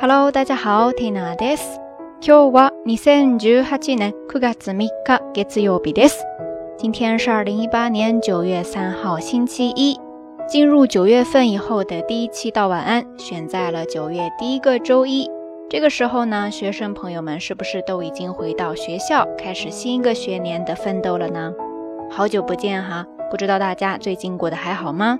Hello，大家好，Tina です。今日は二千十八年九月三日月曜日です。今天是二零一八年九月三号星期一。进入九月份以后的第一期道晚安，选在了九月第一个周一。这个时候呢，学生朋友们是不是都已经回到学校，开始新一个学年的奋斗了呢？好久不见哈，不知道大家最近过得还好吗？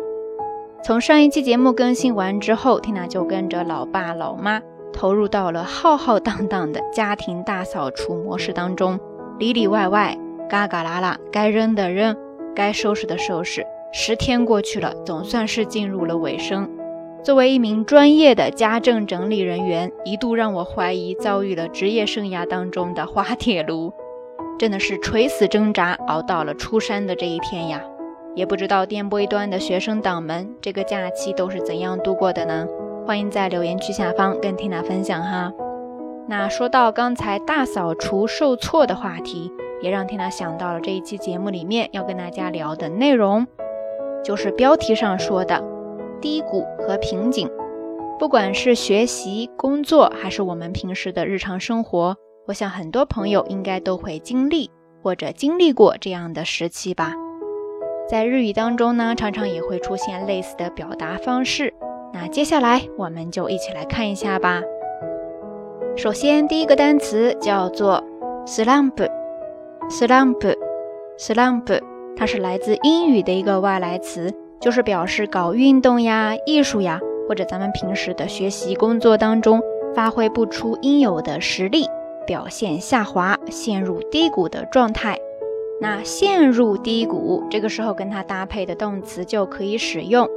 从上一期节目更新完之后，Tina 就跟着老爸老妈 投入到了浩浩荡荡的家庭大扫除模式当中，里里外外，嘎嘎啦啦，该扔的扔，该收拾的收拾。十天过去了，总算是进入了尾声。作为一名专业的家政整理人员，一度让我怀疑遭遇了职业生涯当中的滑铁卢，真的是垂死挣扎，熬到了出山的这一天呀。也不知道电波一端的学生党们，这个假期都是怎样度过的呢？欢迎在留言区下方跟 Tina 分享哈。那说到刚才大扫除受挫的话题，也让 Tina 想到了这一期节目里面要跟大家聊的内容，就是标题上说的低谷和瓶颈。不管是学习、工作，还是我们平时的日常生活，我想很多朋友应该都会经历或者经历过这样的时期吧。在日语当中呢，常常也会出现类似的表达方式。那接下来我们就一起来看一下吧。首先，第一个单词叫做 slump，slump，slump，它是来自英语的一个外来词，就是表示搞运动呀、艺术呀，或者咱们平时的学习工作当中发挥不出应有的实力，表现下滑、陷入低谷的状态。那陷入低谷，这个时候跟它搭配的动词就可以使用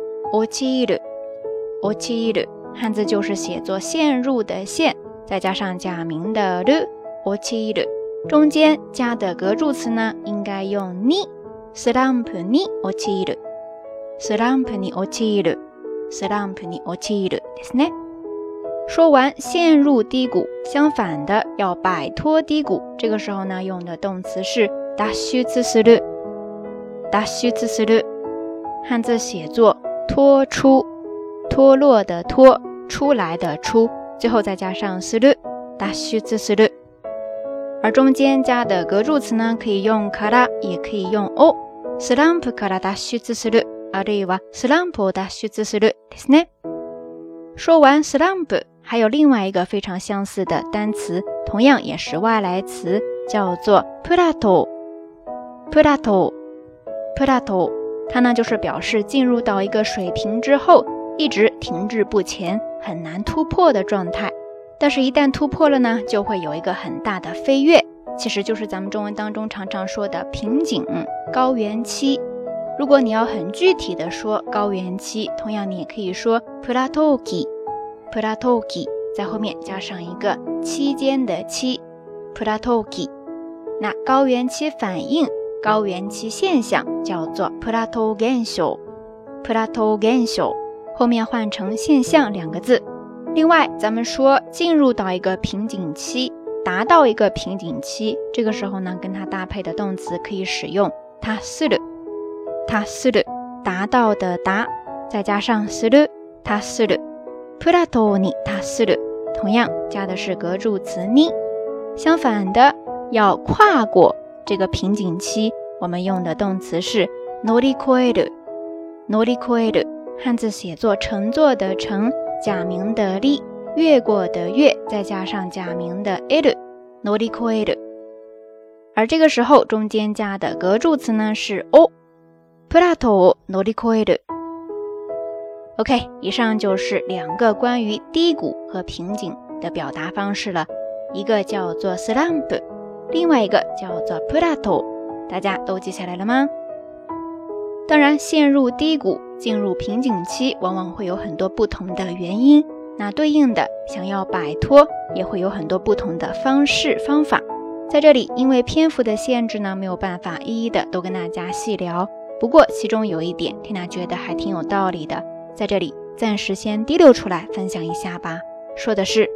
ochiru，ochiru，汉字就是写作陷入的陷，再加上假名的 ru，ochiru，中间加的格助词呢，应该用 ni，slump ni ochiru，slump ni ochiru，slump ni ochiru，ですね。说完陷入低谷，相反的要摆脱低谷，这个时候呢，用的动词是。脱出する，脱出する，汉字写作脱出， 脱落的脱，出来的出，最后再加上する，脱出する。而中间加的格助词呢，可以用から，也可以用を。スランプから脱出する，あるいはスランプを脱出するですね。说完スランプ，还有另外一个非常相似的单词，同样也是外来词，叫做プラト。plateau，plateau，它呢就是表示进入到一个水平之后， 一直停滞不前，很难突破的状态。但是，一旦突破了呢，就会有一个很大的飞跃，其实就是咱们中文当中常常说的瓶颈、高原期。如果你要很具体的说高原期，同样你也可以说 plateau，plateau，在后面加上一个期间的期，plateau。那高原期反应。高原期现象叫做 plateau 现象，plateau 现象后面换成现象两个字。另外，咱们说进入到一个瓶颈期，达到一个瓶颈期，这个时候呢，跟它搭配的动词可以使用它する，它する，达到的达，再加上する，它する。plateau に它する，同样加的是格助词に。相反的，要跨过。这个瓶颈期，我们用的动词是乗り越える。乗り越える， 汉字写作乘坐的乘，假名的り，越过的越，再加上假名的える。乗り越える。而这个时候中间加的格助词呢是を。プラトを乗り越える。OK，以上就是两个关于低谷和瓶颈的表达方式了，一个叫做 slump。另外一个叫做 plateau，大家都记下来了吗？ 当然，陷入低谷、进入瓶颈期，往往会有很多不同的原因。那对应的，想要摆脱，也会有很多不同的方式方法。在这里，因为篇幅的限制呢，没有办法一一的都跟大家细聊。不过，其中有一点，Tina 觉得还挺有道理的，在这里暂时先滴溜出来分享一下吧。说的是。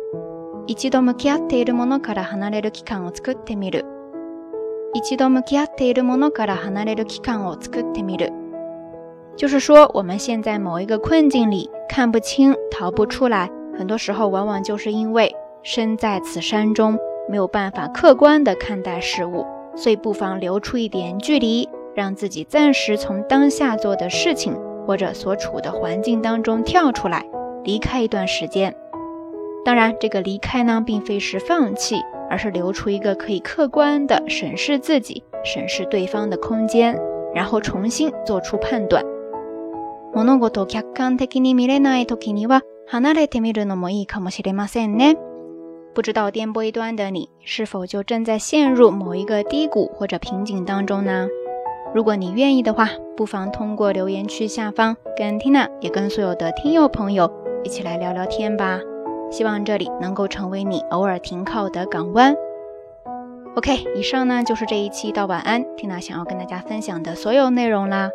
一度向き合っているものから離れる期間を作ってみる。一度向き合っているものから離れる期間を作ってみる。 就是说，我们现在某一个困境里看不清、逃不出来，很多时候往往就是因为身在此山中，没有办法客观的看待事物，所以不妨留出一点距离，让自己暂时从当下做的事情或者所处的环境当中跳出来，离开一段时间。当然，这个离开呢，并非是放弃，而是留出一个可以客观的审视自己、审视对方的空间，然后重新做出判断。物事を客観的に見れない時には離れてみるのもいいかもしれませんね。不知道电波一端的你是否就正在陷入某一个低谷或者瓶颈当中呢？如果你愿意的话，不妨通过留言区下方跟 Tina 也跟所有的听友朋友一起来聊聊天吧。希望这里能够成为你偶尔停靠的港湾。OK，以上呢就是这一期到晚安，Tina 想要跟大家分享的所有内容啦。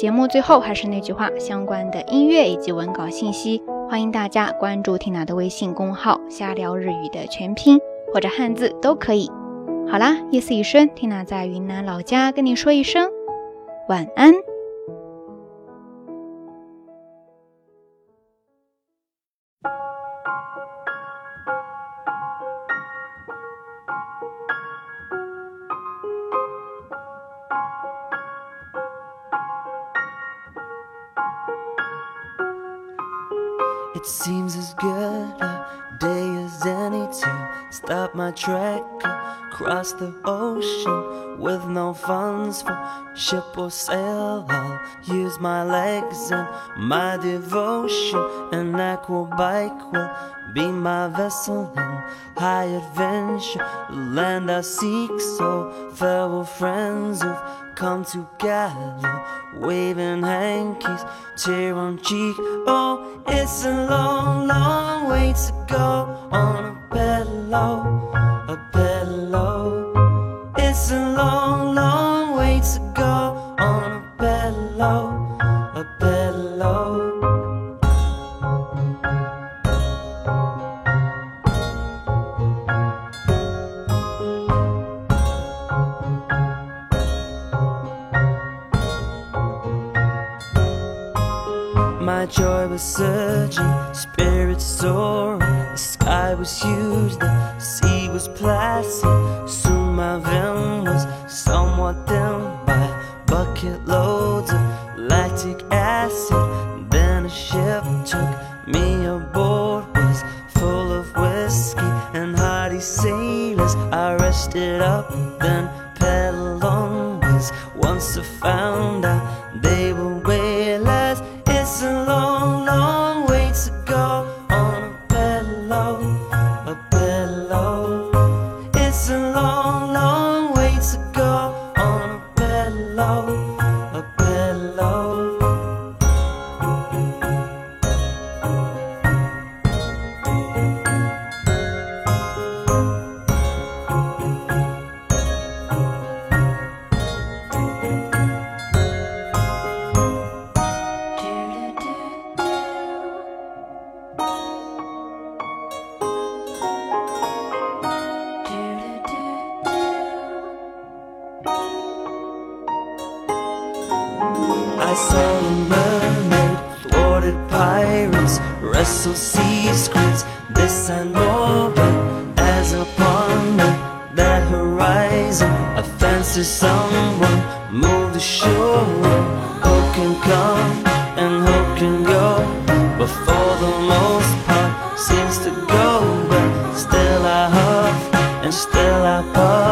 节目最后还是那句话，相关的音乐以及文稿信息，欢迎大家关注缇娜的微信公号“瞎聊日语”的全拼或者汉字都可以。好啦，夜色已深缇娜在云南老家跟你说一声晚安。It seems as good a day as any to stop my trek across the ocean with no funds for ship or sail. I'll use my legs and my devotion. An aqua bike will be my vessel in high adventure. The land I seek, so farewell friends who've come together, waving hankies, tear on cheek. Oh, it's a long, long way to go on a pillow, It's a long, long way to go on a pillow, a pillow. My joy was surging, spirits soaring. The sky was huge, the was placid. Soon my venom was somewhat dimmed by bucket loads of lactic acid. Then a ship took me aboard, was full of whiskey and hearty sailors. I rested up, then pedaled on. Was once I found out Saw mermaid, thwarted pirates, wrestle squids. This I know, but as upon that horizon, I fancy someone move the shore. Hope can come and hope can go, but for the most part seems to go. But still I huff and still I puff.